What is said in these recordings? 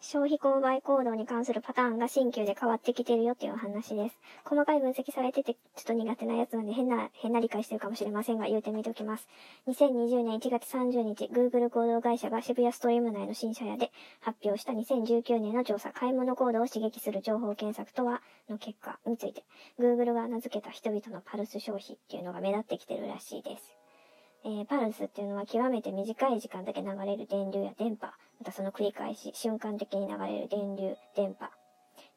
消費購買行動に関するパターンが新旧で変わってきてるよっていうお話です。細かい分析されててちょっと苦手なやつなんで変な、変な理解してるかもしれませんが言うてみておきます。2020年1月30日、Google 行動会社が渋谷ストリーム内の新車屋で発表した2019年の調査、買い物行動を刺激する情報検索とはの結果について、Google が名付けた人々のパルス消費っていうのが目立ってきてるらしいです。えー、パルスっていうのは極めて短い時間だけ流れる電流や電波、またその繰り返し、瞬間的に流れる電流、電波。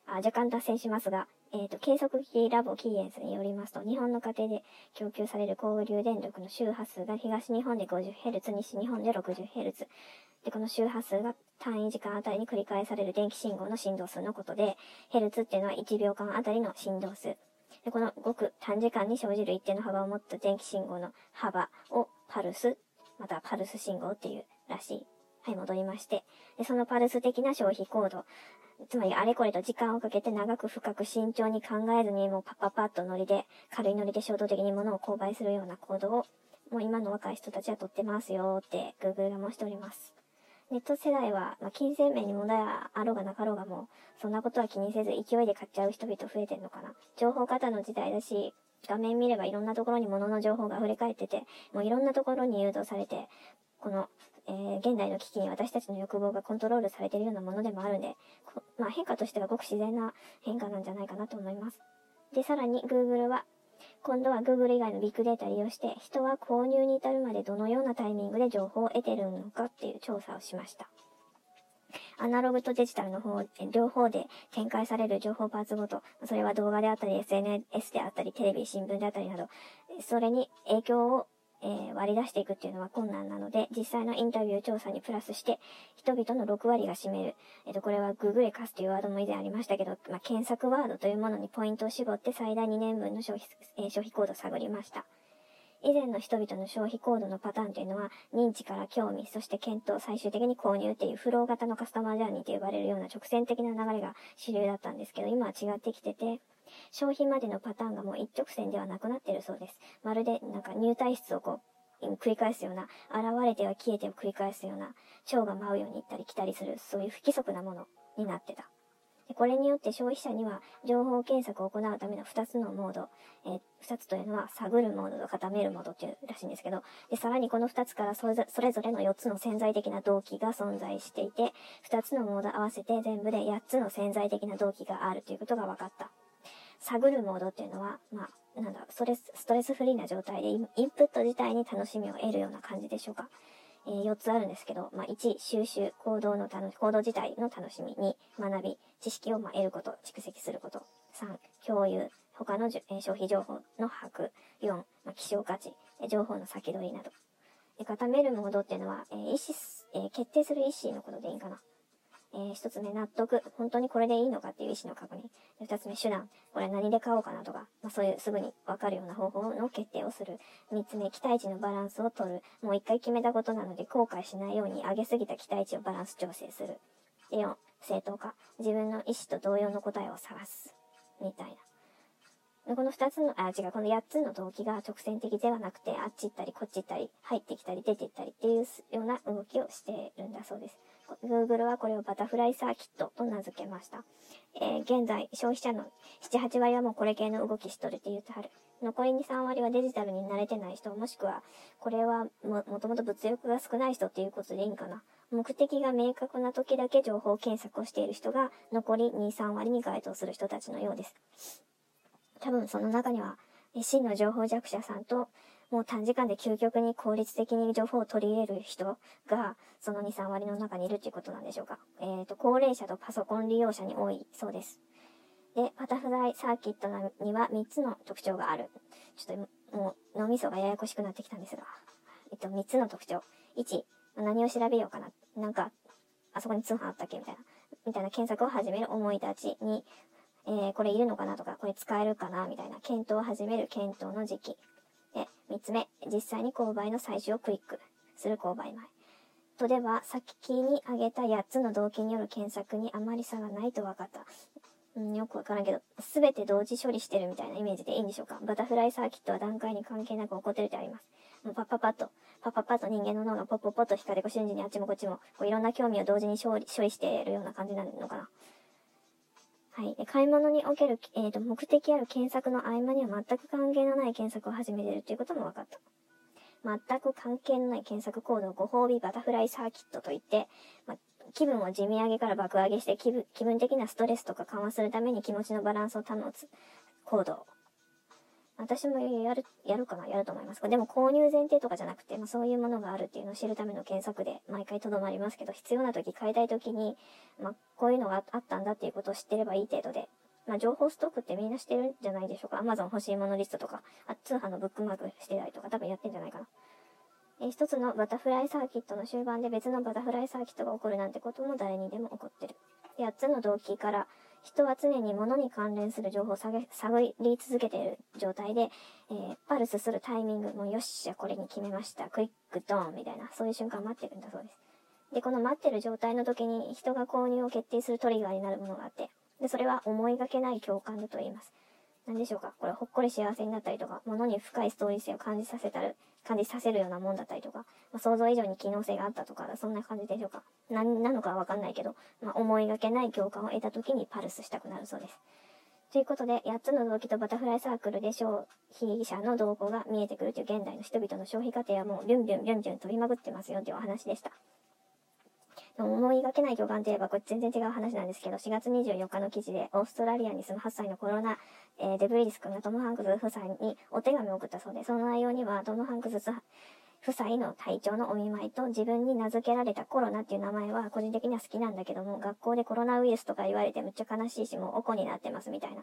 あ若干脱線しますが、えっ、ー、と、計測機ラボキーエンスによりますと、日本の家庭で供給される交流電力の周波数が東日本で 50Hz、西日本で 60Hz。で、この周波数が単位時間あたりに繰り返される電気信号の振動数のことで、ヘルツっていうのは1秒間あたりの振動数。で、このごく短時間に生じる一定の幅を持った電気信号の幅をパルス、またはパルス信号っていうらしい。はい、戻りまして。で、そのパルス的な消費行動。つまり、あれこれと時間をかけて長く深く慎重に考えずに、もうパッパッパッとノリで、軽いノリで衝動的に物を購買するような行動を、もう今の若い人たちはとってますよって、Google が申しております。ネット世代は、まあ、金銭面に問題はあろうがなかろうがもう、そんなことは気にせず勢いで買っちゃう人々増えてんのかな。情報型の時代だし、画面見ればいろんなところに物の情報が溢れ返ってて、もういろんなところに誘導されて、このえー、現代の危機に私たちの欲望がコントロールされているようなものでもあるんで、まあ、変化としてはごく自然な変化なんじゃないかなと思います。で、さらに Google は、今度は Google 以外のビッグデータ利用して、人は購入に至るまでどのようなタイミングで情報を得てるのかっていう調査をしました。アナログとデジタルの方、両方で展開される情報パーツごと、それは動画であったり、SNS であったり、テレビ、新聞であったりなど、それに影響をえー、割り出していくっていうのは困難なので、実際のインタビュー調査にプラスして、人々の6割が占める。えっ、と、これは Google レカスというワードも以前ありましたけど、まあ、検索ワードというものにポイントを絞って最大2年分の消費、えー、消費コードを探りました。以前の人々の消費行動のパターンというのは、認知から興味、そして検討、最終的に購入っていうフロー型のカスタマージャーニーと呼ばれるような直線的な流れが主流だったんですけど、今は違ってきてて、消費までのパターンがもう一直線ではなくなってるそうです。まるでなんか入退室をこう、繰り返すような、現れては消えてを繰り返すような、蝶が舞うように行ったり来たりする、そういう不規則なものになってた。でこれによって消費者には情報検索を行うための2つのモード、えー、2つというのは探るモードと固めるモードっていうらしいんですけど、でさらにこの2つからそれぞれの4つの潜在的な動機が存在していて、2つのモード合わせて全部で8つの潜在的な動機があるということが分かった。探るモードっていうのは、まあ、なんだ、ストレス、ストレスフリーな状態でインプット自体に楽しみを得るような感じでしょうか。えー、4つあるんですけど、まあ、1、収集、行動の楽し、行動自体の楽しみ。2、学び、知識をま得ること、蓄積すること。3、共有、他のじゅ、えー、消費情報の把握。4、まあ、希少価値、情報の先取りなど。え固めるモードっていうのは、え意思、え決定する意思のことでいいかな。えー、一つ目、納得。本当にこれでいいのかっていう意思の確認。二つ目、手段。これ何で買おうかなとか、まあ、そういうすぐにわかるような方法の決定をする。三つ目、期待値のバランスを取る。もう一回決めたことなので後悔しないように上げすぎた期待値をバランス調整する。で、四、正当化。自分の意思と同様の答えを探す。みたいな。この二つの、あ、違う、この八つの動機が直線的ではなくて、あっち行ったり、こっち行ったり、入ってきたり、出て行ったりっていうような動きをしているんだそうです。Google はこれをバタフライサーキットと名付けました。えー、現在、消費者の7、8割はもうこれ系の動きしとるって言ってはる。残り2、3割はデジタルに慣れてない人、もしくは、これはも、もともと物欲が少ない人っていうことでいいんかな。目的が明確な時だけ情報検索をしている人が、残り2、3割に該当する人たちのようです。多分その中には、真の情報弱者さんと、もう短時間で究極に効率的に情報を取り入れる人が、その2、3割の中にいるっていうことなんでしょうか。えっ、ー、と、高齢者とパソコン利用者に多いそうです。で、バタフライサーキットには3つの特徴がある。ちょっと、もう、脳みそがややこしくなってきたんですが。えっと、3つの特徴。1、何を調べようかな。なんか、あそこに通販あったっけ？みたいな。みたいな検索を始める思い立ち。2、えー、これいるのかなとか、これ使えるかな？みたいな。検討を始める検討の時期。で、三つ目、実際に購買の最初をクリックする購買前。とでは、先に挙げた8つの動機による検索にあまり差がないと分かった。うん、よくわからんけど、すべて同時処理してるみたいなイメージでいいんでしょうか。バタフライサーキットは段階に関係なく起こってるとあります。もうパッパパッと、パッパパッと人間の脳がポッポッポッと光でこう瞬時にあっちもこっちも、こういろんな興味を同時に処理処理しているような感じになるのかな。はい。買い物における、えーと、目的ある検索の合間には全く関係のない検索を始めているということも分かった。全く関係のない検索行動をご褒美バタフライサーキットといって、ま、気分を地味上げから爆上げして気分気分的なストレスとか緩和するために気持ちのバランスを保つ行動。私もやる、やるかな？やると思います。でも購入前提とかじゃなくて、まあ、そういうものがあるっていうのを知るための検索で毎回とどまりますけど、必要な時、買いたい時に、まあ、こういうのがあったんだっていうことを知ってればいい程度で、まあ、情報ストックってみんなしてるんじゃないでしょうか。Amazon 欲しいものリストとか、あ通販のブックマークしてたりとか多分やってんじゃないかな。え一つのバタフライサーキットの終盤で別のバタフライサーキットが起こるなんてことも誰にでも起こってる。8つの動機から人は常に物に関連する情報を探り続けている状態で、えー、パルスするタイミング、もうよっしゃ、これに決めました。クイックドーンみたいな、そういう瞬間待ってるんだそうです。で、この待ってる状態の時に人が購入を決定するトリガーになるものがあって、で、それは思いがけない共感だと言います。何でしょうかこれほっこり幸せになったりとか、物に深いストーリー性を感じさせたる、感じさせるようなもんだったりとか、まあ、想像以上に機能性があったとか、そんな感じでしょうか。何なのかはわかんないけど、まあ、思いがけない共感を得た時にパルスしたくなるそうです。ということで、8つの動機とバタフライサークルで消費者の動向が見えてくるという現代の人々の消費過程はもうビュンビュンビュンビュン飛びまくってますよというお話でした。思いがけない魚眼といえば、これ全然違う話なんですけど、4月24日の記事で、オーストラリアに住む8歳のコロナ、えー、デブリリス君がトム・ハンクス夫妻にお手紙を送ったそうで、その内容には、トム・ハンクス夫妻の体調のお見舞いと自分に名付けられたコロナっていう名前は個人的には好きなんだけども、学校でコロナウイルスとか言われてめっちゃ悲しいし、もうおこになってますみたいな。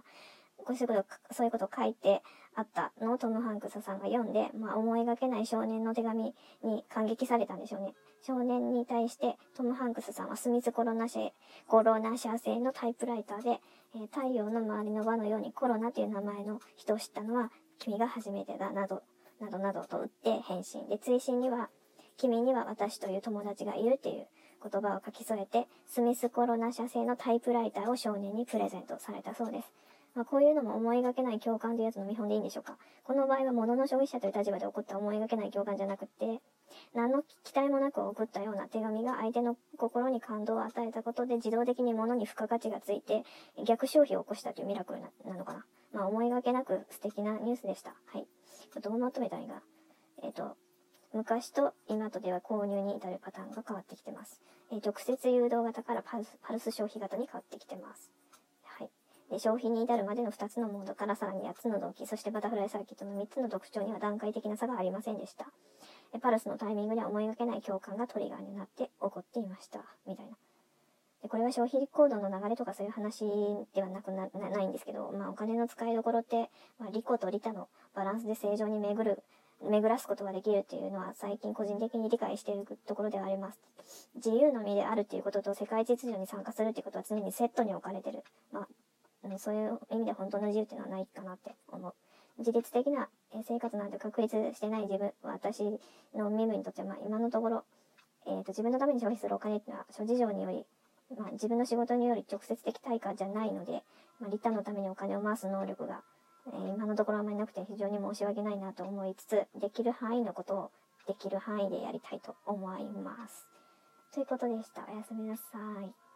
そういうこと、そういうこと書いてあったのをトム・ハンクスさんが読んで、まあ思いがけない少年の手紙に感激されたんでしょうね。少年に対してトム・ハンクスさんはスミスコロナ社、コロナ社製のタイプライターで、えー、太陽の周りの輪のようにコロナという名前の人を知ったのは君が初めてだなどなどなどと打って返信。で、追伸には、君には私という友達がいるっていう言葉を書き添えて、スミスコロナ社製のタイプライターを少年にプレゼントされたそうです。まあ、こういうのも思いがけない共感というやつの見本でいいんでしょうか。この場合は物の消費者という立場で起こった思いがけない共感じゃなくて、何の期待もなく送ったような手紙が相手の心に感動を与えたことで自動的に物に付加価値がついて逆消費を起こしたというミラクルなのかな。まあ思いがけなく素敵なニュースでした。はい。どうまとめたいいかな。えっ、ー、と、昔と今とでは購入に至るパターンが変わってきてます。えー、直接誘導型からパルスパルス消費型に変わってきてます。はい。で、消費に至るまでの2つのモードからさらに8つの動機、そしてバタフライサーキットの3つの特徴には段階的な差がありませんでした。パルスのタイミングには思いがけない共感がトリガーになって起こっていました。みたいな。これは消費行動の流れとかそういう話ではなくな、ないんですけど、まあお金の使いどころって、まあ、リコとリタのバランスで正常に巡る、巡らすことができるっていうのは最近個人的に理解しているところではあります。自由の身であるっていうことと世界秩序に参加するっていうことは常にセットに置かれてる。まあ、そういう意味で本当の自由っていうのはないかなって思う。自律的な生活なんて確立してない自分、私の身分にとっては、まあ今のところ、えっ、ー、と自分のために消費するお金っていうのは諸事情により、自分の仕事により直接的対価じゃないので、まあ、リターンのためにお金を回す能力が、えー、今のところあまりなくて非常に申し訳ないなと思いつつ、できる範囲のことをできる範囲でやりたいと思います。ということでした。おやすみなさい。